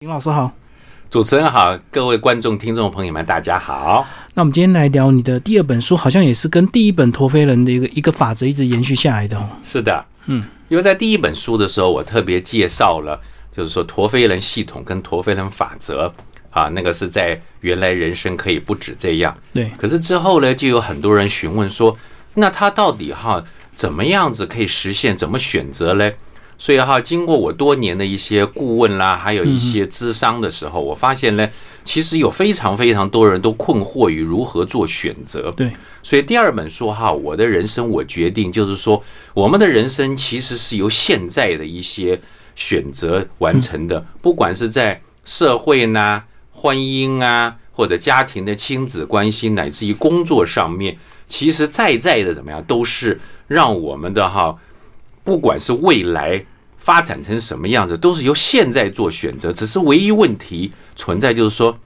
林老师好，主持人好，各位观众、听众朋友们，大家好。那我们今天来聊你的第二本书，好像也是跟第一本陀飞轮的一个一个法则一直延续下来的哦。是的，嗯，因为在第一本书的时候，我特别介绍了，就是说陀飞轮系统跟陀飞轮法则啊，那个是在原来人生可以不止这样。对，可是之后呢，就有很多人询问说，那他到底哈怎么样子可以实现？怎么选择嘞？所以哈，经过我多年的一些顾问啦，还有一些咨商的时候，我发现呢，其实有非常非常多人都困惑于如何做选择。对，所以第二本书哈，我的人生我决定，就是说，我们的人生其实是由现在的一些选择完成的，不管是在社会呢、婚姻啊，或者家庭的亲子关系，乃至于工作上面，其实在在的怎么样，都是让我们的哈。不管是未来发展成什么样子，都是由现在做选择。只是唯一问题存在，就是说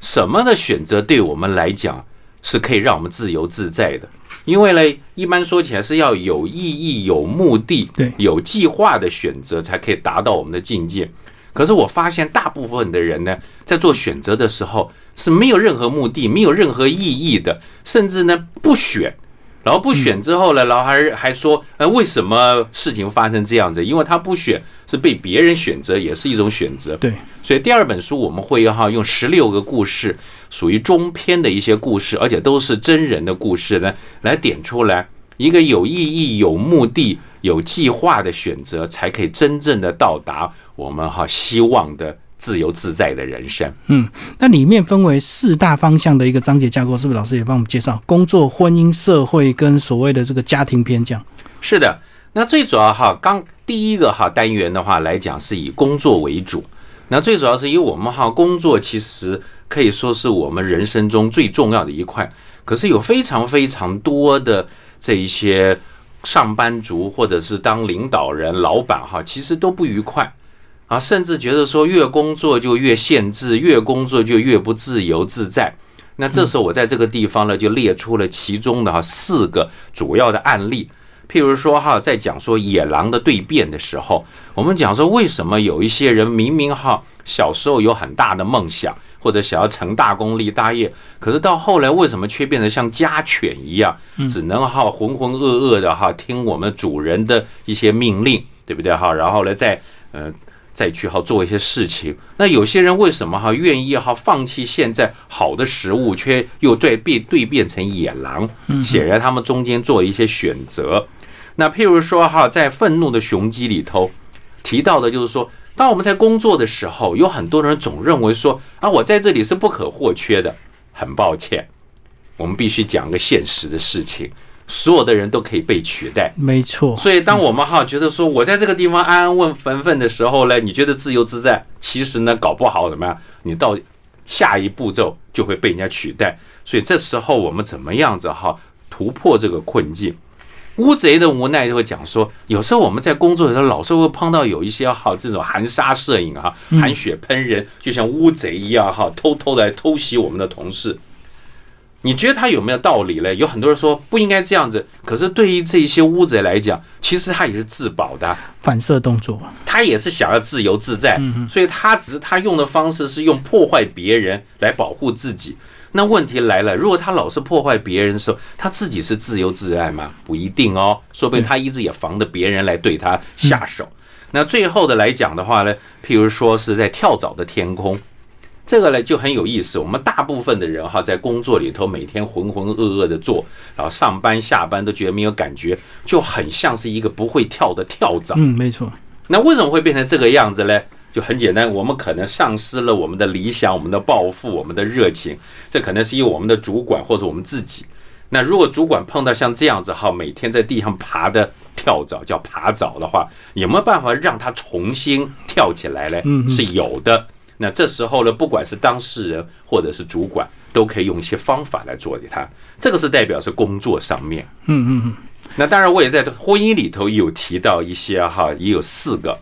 什么的选择对我们来讲是可以让我们自由自在的。因为呢，一般说起来是要有意义、有目的、有计划的选择，才可以达到我们的境界。可是我发现，大部分的人呢，在做选择的时候是没有任何目的、没有任何意义的，甚至呢不选。然后不选之后呢，然后还还说，呃，为什么事情发生这样子？因为他不选是被别人选择，也是一种选择。对，所以第二本书我们会哈用十六个故事，属于中篇的一些故事，而且都是真人的故事呢，来点出来一个有意义、有目的、有计划的选择，才可以真正的到达我们哈希望的。自由自在的人生。嗯，那里面分为四大方向的一个章节架构，是不是老师也帮我们介绍？工作、婚姻、社会跟所谓的这个家庭篇这样。是的，那最主要哈，刚第一个哈单元的话来讲，是以工作为主。那最主要是因为我们哈工作其实可以说是我们人生中最重要的一块，可是有非常非常多的这一些上班族或者是当领导人、老板哈，其实都不愉快。啊，甚至觉得说越工作就越限制，越工作就越不自由自在。那这时候我在这个地方呢，就列出了其中的哈四个主要的案例。譬如说哈，在讲说野狼的蜕变的时候，我们讲说为什么有一些人明明哈小时候有很大的梦想，或者想要成大功立大业，可是到后来为什么却变得像家犬一样，只能哈浑浑噩噩的哈听我们主人的一些命令，对不对哈？然后呢，在呃。再去哈做一些事情，那有些人为什么哈愿意哈放弃现在好的食物，却又对变对变成野狼？显然他们中间做了一些选择。那譬如说哈，在愤怒的雄鸡里头提到的就是说，当我们在工作的时候，有很多人总认为说啊，我在这里是不可或缺的。很抱歉，我们必须讲个现实的事情。所有的人都可以被取代，没错。所以，当我们哈觉得说我在这个地方安安稳稳分的时候呢，你觉得自由自在，其实呢搞不好怎么样？你到下一步骤就会被人家取代。所以这时候我们怎么样子哈突破这个困境？乌贼的无奈就会讲说，有时候我们在工作的时候，老是会碰到有一些哈这种含沙射影哈，含血喷人，就像乌贼一样哈，偷偷来偷袭我们的同事。你觉得他有没有道理嘞？有很多人说不应该这样子，可是对于这些乌贼来讲，其实他也是自保的反射动作，他也是想要自由自在，所以他只是他用的方式是用破坏别人来保护自己。那问题来了，如果他老是破坏别人的时候，他自己是自由自在吗？不一定哦，说不定他一直也防着别人来对他下手。那最后的来讲的话呢，譬如说是在跳蚤的天空。这个呢就很有意思。我们大部分的人哈，在工作里头每天浑浑噩噩的做，然后上班下班都觉得没有感觉，就很像是一个不会跳的跳蚤。嗯，没错。那为什么会变成这个样子呢？就很简单，我们可能丧失了我们的理想、我们的抱负、我们的热情。这可能是因为我们的主管或者我们自己。那如果主管碰到像这样子哈，每天在地上爬的跳蚤叫爬蚤的话，有没有办法让它重新跳起来呢？嗯，是有的。那这时候呢，不管是当事人或者是主管，都可以用一些方法来做给他。这个是代表是工作上面。嗯嗯嗯。那当然，我也在婚姻里头有提到一些哈，也有四个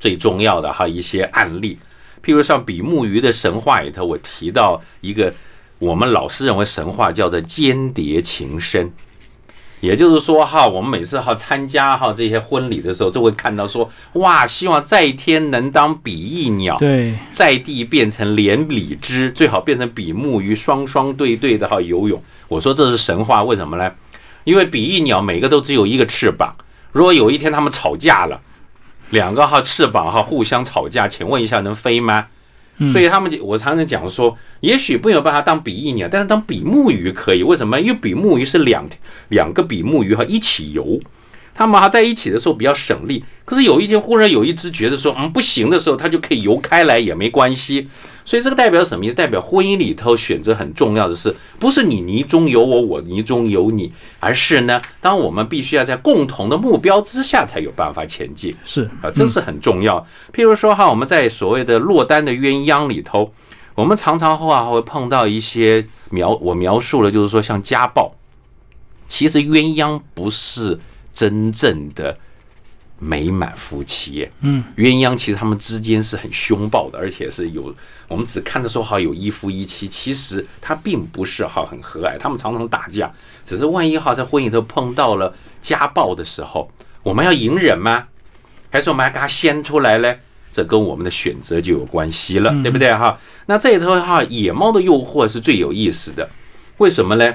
最重要的哈一些案例。譬如像比目鱼的神话里头，我提到一个我们老师认为神话叫做间谍情深，也就是说哈，我们每次哈参加哈这些婚礼的时候，就会看到说，哇，希望在天能当比翼鸟，对，在地变成连理枝，最好变成比目鱼，双双对对的哈游泳。我说这是神话，为什么呢？因为比翼鸟每个都只有一个翅膀，如果有一天他们吵架了，两个哈翅膀哈互相吵架，请问一下能飞吗？所以他们我常常讲说，也许不能把它当比翼鸟，但是当比目鱼可以。为什么？因为比目鱼是两两个比目鱼哈一起游。它们还在一起的时候比较省力，可是有一天忽然有一只觉得说，嗯，不行的时候，它就可以游开来也没关系。所以这个代表什么意思？代表婚姻里头选择很重要的是，不是你泥中有我，我泥中有你，而是呢，当我们必须要在共同的目标之下才有办法前进。是啊，这是很重要。譬如说哈，我们在所谓的落单的鸳鸯里头，我们常常话会碰到一些描，我描述了就是说像家暴，其实鸳鸯不是。真正的美满夫妻，嗯，鸳鸯其实他们之间是很凶暴的，而且是有我们只看的时候好有一夫一妻，其实他并不是哈很和蔼，他们常常打架。只是万一哈在婚姻头碰到了家暴的时候，我们要隐忍吗？还是我们要给他掀出来呢？这跟我们的选择就有关系了，对不对哈？那这里头哈野猫的诱惑是最有意思的，为什么呢？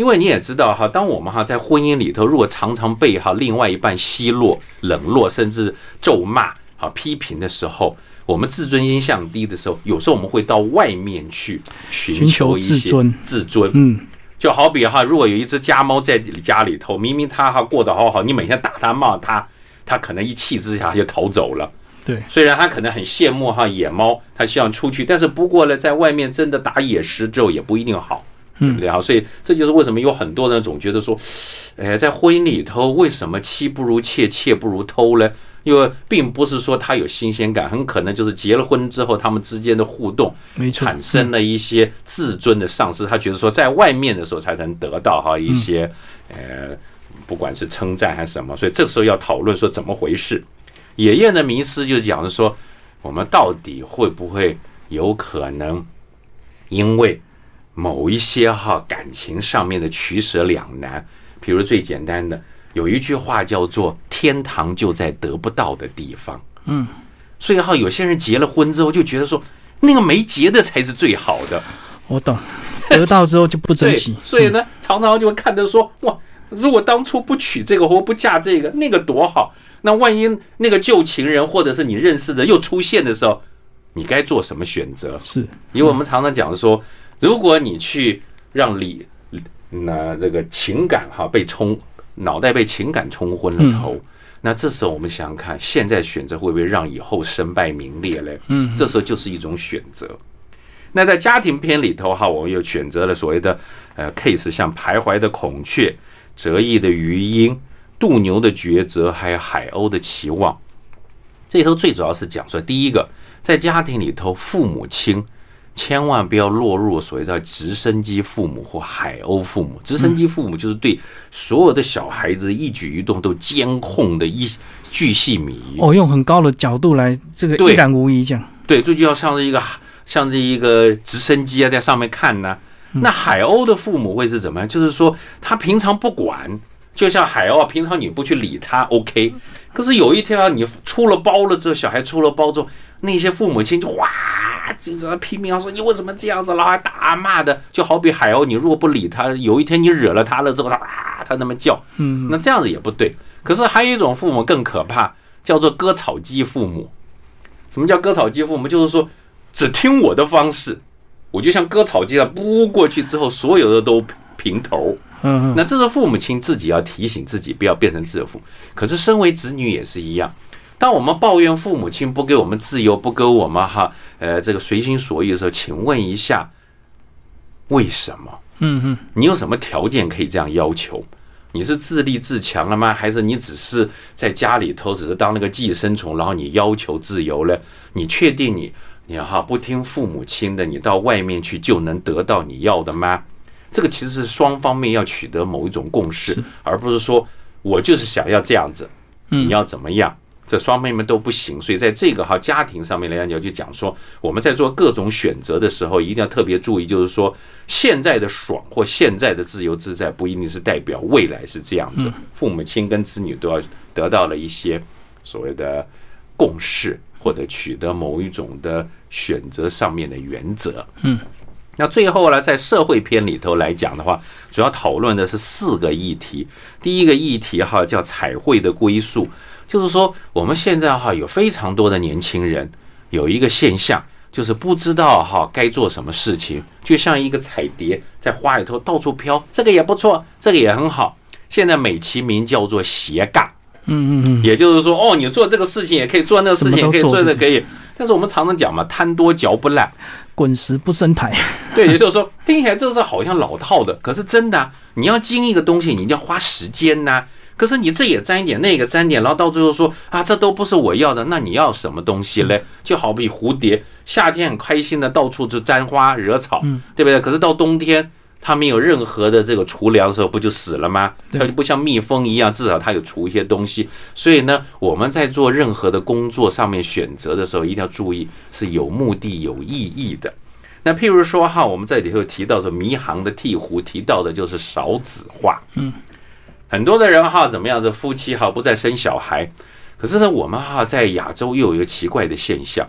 因为你也知道哈，当我们哈在婚姻里头，如果常常被哈另外一半奚落、冷落，甚至咒骂、哈批评的时候，我们自尊心降低的时候，有时候我们会到外面去寻求一些自尊。嗯，就好比哈，如果有一只家猫在家里头，明明它哈过得好好，你每天打它骂它，它可能一气之下就逃走了。对，虽然它可能很羡慕哈野猫，它希望出去，但是不过呢，在外面真的打野食之后，也不一定好。对不对啊？所以这就是为什么有很多人总觉得说，哎，在婚姻里头，为什么妻不如妾，妾不如偷呢？因为并不是说他有新鲜感，很可能就是结了婚之后，他们之间的互动产生了一些自尊的丧失。他觉得说，在外面的时候才能得到哈一些呃，不管是称赞还是什么。所以这时候要讨论说怎么回事。野燕的迷思就讲的说，我们到底会不会有可能因为？某一些哈感情上面的取舍两难，比如最简单的，有一句话叫做“天堂就在得不到的地方”。嗯，所以哈有些人结了婚之后就觉得说，那个没结的才是最好的。我懂，得到之后就不珍惜。所以呢，常常就会看着说，哇，如果当初不娶这个或不嫁这个，那个多好。那万一那个旧情人或者是你认识的又出现的时候，你该做什么选择？是因为我们常常讲说。如果你去让理那这个情感哈被冲脑袋被情感冲昏了头，那这时候我们想想看，现在选择会不会让以后身败名裂嘞？嗯，这时候就是一种选择。那在家庭片里头哈，我们又选择了所谓的呃 case，像徘徊的孔雀、折翼的鱼鹰、渡牛的抉择，还有海鸥的期望。这里头最主要是讲说，第一个在家庭里头，父母亲。千万不要落入所谓的直升机父母或海鸥父母。直升机父母就是对所有的小孩子一举一动都监控的一巨细靡遗。哦，用很高的角度来这个一览无遗，这样。对，这就要像是一个像是一个直升机啊，在上面看呢。那海鸥的父母会是怎么样？就是说他平常不管，就像海鸥，平常你不去理他，OK。可是有一天啊，你出了包了之后，小孩出了包之后，那些父母亲就哇。就在拼命要说：“你为什么这样子？然后还打骂的，就好比海鸥，你如果不理它，有一天你惹了它了之后，它啊，它那么叫，嗯，那这样子也不对。可是还有一种父母更可怕，叫做割草机父母。什么叫割草机父母？就是说只听我的方式，我就像割草机上拨过去之后，所有的都平头。嗯，那这是父母亲自己要提醒自己，不要变成自负。可是身为子女也是一样。”当我们抱怨父母亲不给我们自由，不给我们哈，呃，这个随心所欲的时候，请问一下，为什么？嗯嗯，你有什么条件可以这样要求？你是自立自强了吗？还是你只是在家里头只是当那个寄生虫，然后你要求自由了？你确定你你哈不听父母亲的，你到外面去就能得到你要的吗？这个其实是双方面要取得某一种共识，而不是说我就是想要这样子，你要怎么样？这双方面都不行，所以在这个哈家庭上面来讲，你要就讲说我们在做各种选择的时候，一定要特别注意，就是说现在的爽或现在的自由自在，不一定是代表未来是这样子。父母亲跟子女都要得到了一些所谓的共识，或者取得某一种的选择上面的原则。嗯，那最后呢，在社会篇里头来讲的话，主要讨论的是四个议题。第一个议题哈叫彩绘的归宿。就是说，我们现在哈有非常多的年轻人，有一个现象，就是不知道哈该做什么事情，就像一个彩蝶在花里头到处飘，这个也不错，这个也很好。现在美其名叫做斜杠，嗯嗯嗯，也就是说，哦，你做这个事情也可以做那个事情，也可以做那可以。但是我们常常讲嘛，贪多嚼不烂，滚石不生苔。对，也就是说，听起来这是好像老套的，可是真的，你要经一个东西，你一定要花时间呐。可是你这也沾一点，那个沾点，然后到最后说啊，这都不是我要的，那你要什么东西嘞？就好比蝴蝶，夏天很开心的到处去沾花惹草，对不对？可是到冬天，它没有任何的这个储粮的时候，不就死了吗？它就不像蜜蜂一样，至少它有储一些东西。所以呢，我们在做任何的工作上面选择的时候，一定要注意是有目的、有意义的。那譬如说哈，我们这里头提到说，迷航的鹈鹕提到的就是少子化，嗯。很多的人哈怎么样？这夫妻哈不再生小孩，可是呢，我们哈在亚洲又有一个奇怪的现象，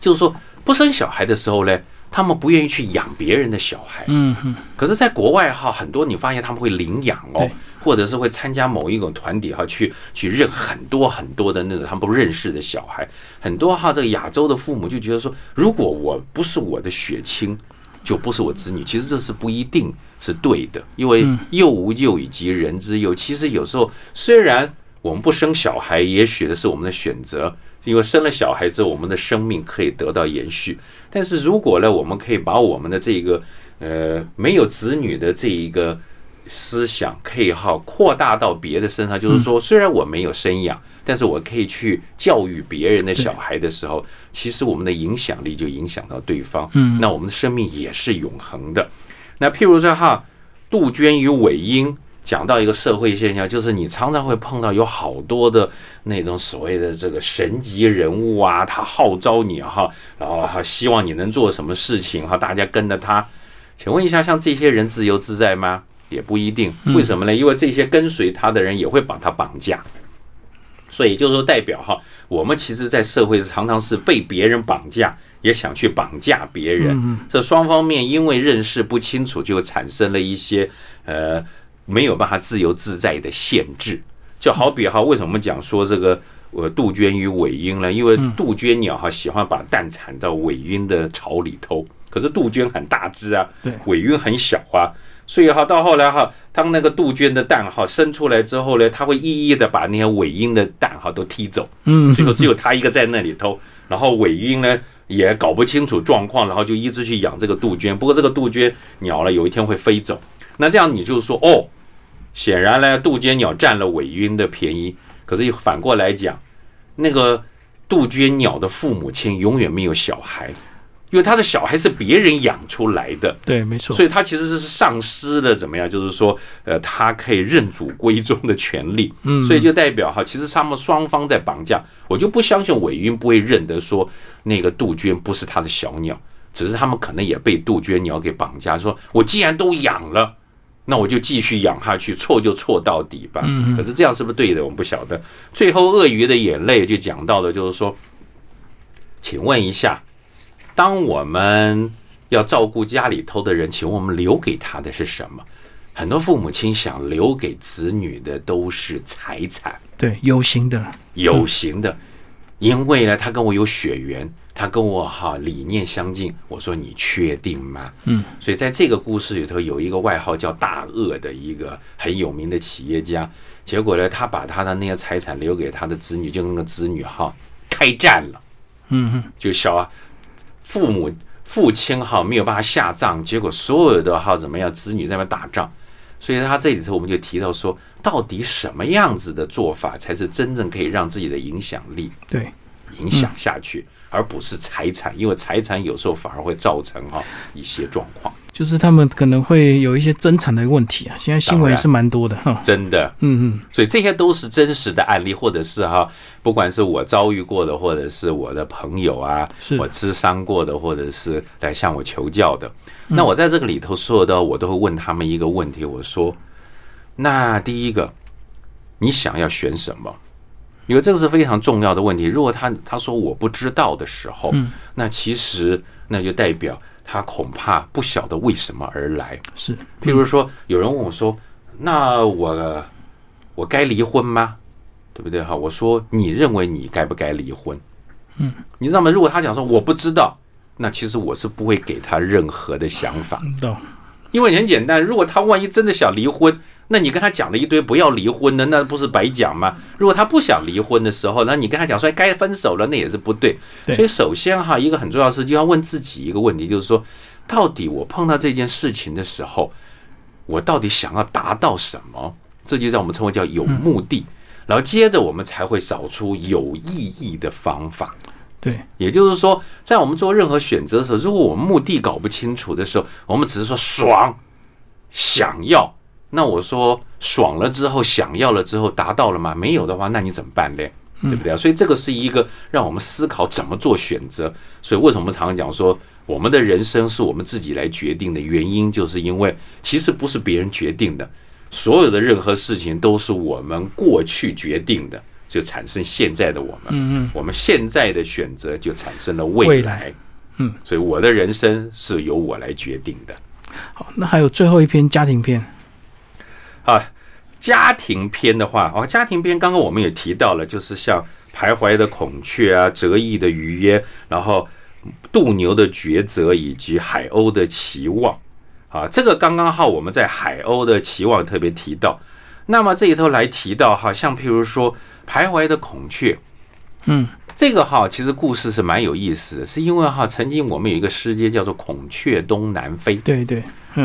就是说不生小孩的时候呢，他们不愿意去养别人的小孩。嗯哼。可是，在国外哈，很多你发现他们会领养哦，或者是会参加某一种团体哈，去去认很多很多的那个他们不认识的小孩。很多哈这个亚洲的父母就觉得说，如果我不是我的血亲。就不是我子女，其实这是不一定是对的，因为幼无幼以及人之幼。其实有时候虽然我们不生小孩，也许的是我们的选择，因为生了小孩之后，我们的生命可以得到延续。但是如果呢，我们可以把我们的这个呃没有子女的这一个思想，可以哈扩大到别的身上，就是说，虽然我没有生养。但是我可以去教育别人的小孩的时候，其实我们的影响力就影响到对方。嗯，那我们的生命也是永恒的。那譬如说哈，杜鹃与韦英讲到一个社会现象，就是你常常会碰到有好多的那种所谓的这个神级人物啊，他号召你哈，然后他希望你能做什么事情哈，大家跟着他。请问一下，像这些人自由自在吗？也不一定。为什么呢？因为这些跟随他的人也会把他绑架。所以就是说，代表哈，我们其实，在社会常常是被别人绑架，也想去绑架别人。这双方面因为认识不清楚，就产生了一些呃没有办法自由自在的限制。就好比哈，为什么讲说这个呃杜鹃与尾莺呢？因为杜鹃鸟哈喜欢把蛋产到尾莺的巢里头，可是杜鹃很大只啊，对，尾莺很小啊。所以哈，到后来哈，当那个杜鹃的蛋哈生出来之后呢，它会一一的把那些尾莺的蛋哈都踢走。嗯，最后只有它一个在那里头，然后尾莺呢也搞不清楚状况，然后就一直去养这个杜鹃。不过这个杜鹃鸟呢，有一天会飞走。那这样你就说哦，显然呢，杜鹃鸟占了尾莺的便宜。可是反过来讲，那个杜鹃鸟的父母亲永远没有小孩。因为他的小孩是别人养出来的，对，没错，所以他其实是丧失了怎么样？就是说，呃，他可以认祖归宗的权利。嗯，所以就代表哈，其实他们双方在绑架。我就不相信韦云不会认得说那个杜鹃不是他的小鸟，只是他们可能也被杜鹃鸟给绑架。说我既然都养了，那我就继续养下去，错就错到底吧。嗯可是这样是不是对的？我们不晓得。最后，鳄鱼的眼泪就讲到了，就是说，请问一下。当我们要照顾家里头的人，请问我们留给他的是什么？很多父母亲想留给子女的都是财产，对，有形的，有形的，因为呢，他跟我有血缘，他跟我哈理念相近。我说你确定吗？嗯，所以在这个故事里头，有一个外号叫大鳄的一个很有名的企业家，结果呢，他把他的那些财产留给他的子女，就那个子女哈开战了，嗯哼，就小啊。父母父亲哈没有办法下葬，结果所有的哈怎么样，子女在那边打仗，所以他这里头我们就提到说，到底什么样子的做法才是真正可以让自己的影响力对。影响下去，而不是财产，因为财产有时候反而会造成哈一些状况。就是他们可能会有一些争产的问题啊。现在新闻也是蛮多的哈。真的，嗯嗯，所以这些都是真实的案例，或者是哈，不管是我遭遇过的，或者是我的朋友啊，是我咨商过的，或者是来向我求教的。那我在这个里头所有的，我都会问他们一个问题，我说：那第一个，你想要选什么？因为这个是非常重要的问题。如果他他说我不知道的时候，嗯那其实那就代表他恐怕不晓得为什么而来。是，譬如说，有人问我说：“那我我该离婚吗？对不对？”哈，我说：“你认为你该不该离婚？”嗯，你知道吗？如果他讲说我不知道，那其实我是不会给他任何的想法，因为很简单，如果他万一真的想离婚，那你跟他讲了一堆不要离婚的，那不是白讲吗？如果他不想离婚的时候，那你跟他讲说哎该分手了，那也是不对。对所以首先哈，一个很重要的事就要问自己一个问题，就是说，到底我碰到这件事情的时候，我到底想要达到什么？这就让我们称为叫有目的，然后接着我们才会找出有意义的方法。对，也就是说，在我们做任何选择的时候，如果我们目的搞不清楚的时候，我们只是说爽，想要，那我说爽了之后，想要了之后达到了吗？没有的话，那你怎么办呢？对不对啊？所以这个是一个让我们思考怎么做选择。所以为什么我们常常讲说，我们的人生是我们自己来决定的原因，就是因为其实不是别人决定的，所有的任何事情都是我们过去决定的。就产生现在的我们，嗯嗯，我们现在的选择就产生了未来嗯，所以我的人生是由我来决定的。好，那还有最后一篇家庭篇，啊，家庭篇的话，哦，家庭篇刚刚我们也提到了，就是像徘徊的孔雀啊，折翼的鱼耶，然后渡牛的抉择，以及海鸥的期望。啊，这个刚刚好，我们在海鸥的期望特别提到。那么这里头来提到哈，像譬如说徘徊的孔雀，嗯，这个哈其实故事是蛮有意思的，是因为哈曾经我们有一个诗节叫做《孔雀东南飞》，对对，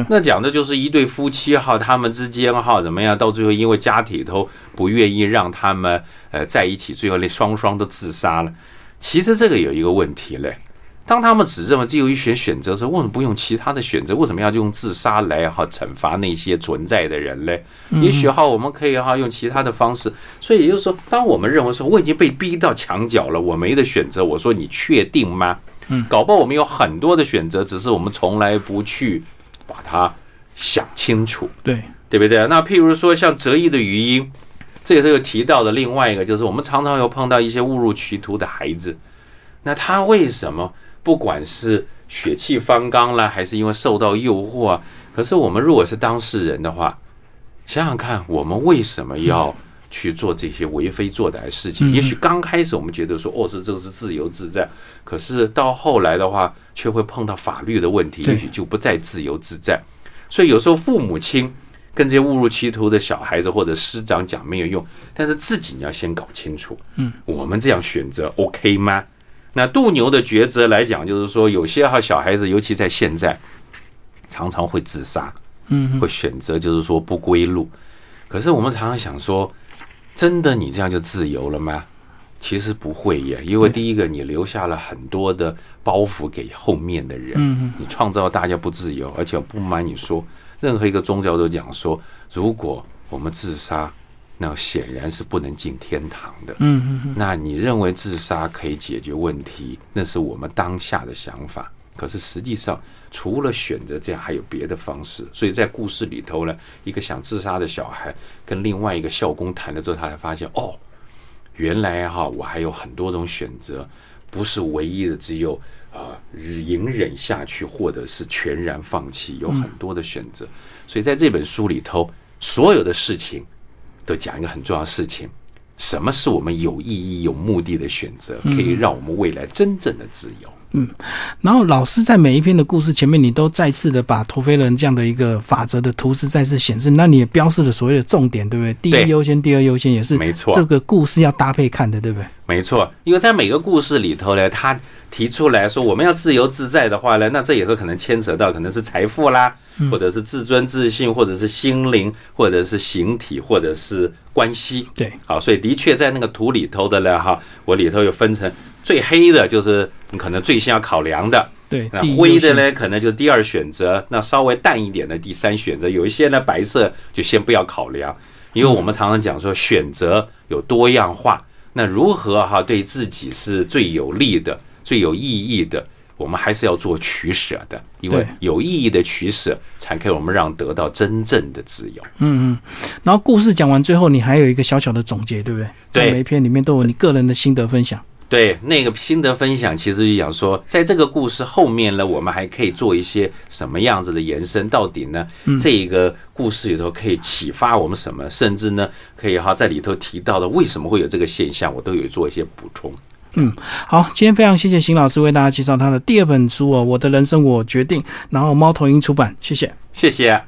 那讲的就是一对夫妻哈，他们之间哈怎么样，到最后因为家里头不愿意让他们呃在一起，最后连双双都自杀了。其实这个有一个问题嘞，当他们只认为只有一选选择的时候，为什么不用其他的选择？为什么要用自杀来哈惩罚那些存在的人嘞？也许哈我们可以哈用其他的方式。所以也就是说，当我们认为说我已经被逼到墙角了，我没得选择，我说你确定吗？嗯，搞不好我们有很多的选择，只是我们从来不去把它想清楚。对，对不对？那譬如说像折翼的语音，这也是有提到的。另外一个就是，我们常常有碰到一些误入歧途的孩子，那他为什么不管是血气方刚啦，还是因为受到诱惑啊？可是我们如果是当事人的话，想想看，我们为什么要去做这些为非作歹的事情？嗯也许刚开始我们觉得说，哦，这这个是自由自在，可是到后来的话，却会碰到法律的问题，也许就不再自由自在。所以有时候父母亲跟这些误入歧途的小孩子或者师长讲没有用，但是自己你要先搞清楚，嗯，我们这样选择 OK 吗？那渡牛的抉择来讲，就是说有些哈小孩子，尤其在现在，常常会自杀，嗯会选择就是说不归路。可是我们常常想说，真的你这样就自由了吗？其实不会耶，因为第一个你留下了很多的包袱给后面的人，嗯你创造大家不自由，而且不瞒你说，任何一个宗教都讲说，如果我们自杀，那显然是不能进天堂的。嗯嗯嗯，那你认为自杀可以解决问题，那是我们当下的想法。可是实际上，除了选择这样，还有别的方式。所以在故事里头呢，一个想自杀的小孩跟另外一个校工谈了之后，他才发现，哦，原来哈、我还有很多种选择，不是唯一的只有啊、隐忍下去，或者是全然放弃，有很多的选择。所以在这本书里头，所有的事情都讲一个很重要的事情。什么是我们有意义、有目的的选择，可以让我们未来真正的自由？嗯然后老师在每一篇的故事前面，你都再次的把陀飞轮这样的一个法则的图示再次显示，那你也标示了所谓的重点，对不对？第一优先，第二优先，也是没错这个故事要搭配看的，对不对？没错，因为在每个故事里头呢，他提出来说，我们要自由自在的话呢，那这也会可能牵扯到可能是财富啦，或者是自尊自信，或者是心灵，或者是形体，或者是关系。对，好，所以的确在那个图里头的呢，哈，我里头有分成最黑的，就是你可能最先要考量的对，那？灰的呢，可能就是第二选择；那稍微淡一点的第三选择。有一些呢，白色就先不要考量，因为我们常常讲说选择有多样化。那如何哈对自己是最有利的、最有意义的？我们还是要做取舍的，因为有意义的取舍，才可以我们让得到真正的自由。嗯嗯。然后故事讲完最后，你还有一个小小的总结，对不对？对每一篇里面都有你个人的心得分享。对，那个心得分享，其实就讲说，在这个故事后面呢，我们还可以做一些什么样子的延伸？到底呢，这一个故事里头可以启发我们什么？甚至呢，可以哈在里头提到的为什么会有这个现象，我都有做一些补充。嗯好，今天非常谢谢邢老师为大家介绍他的第二本书哦，《我的人生我决定》，然后猫头鹰出版，谢谢。谢谢。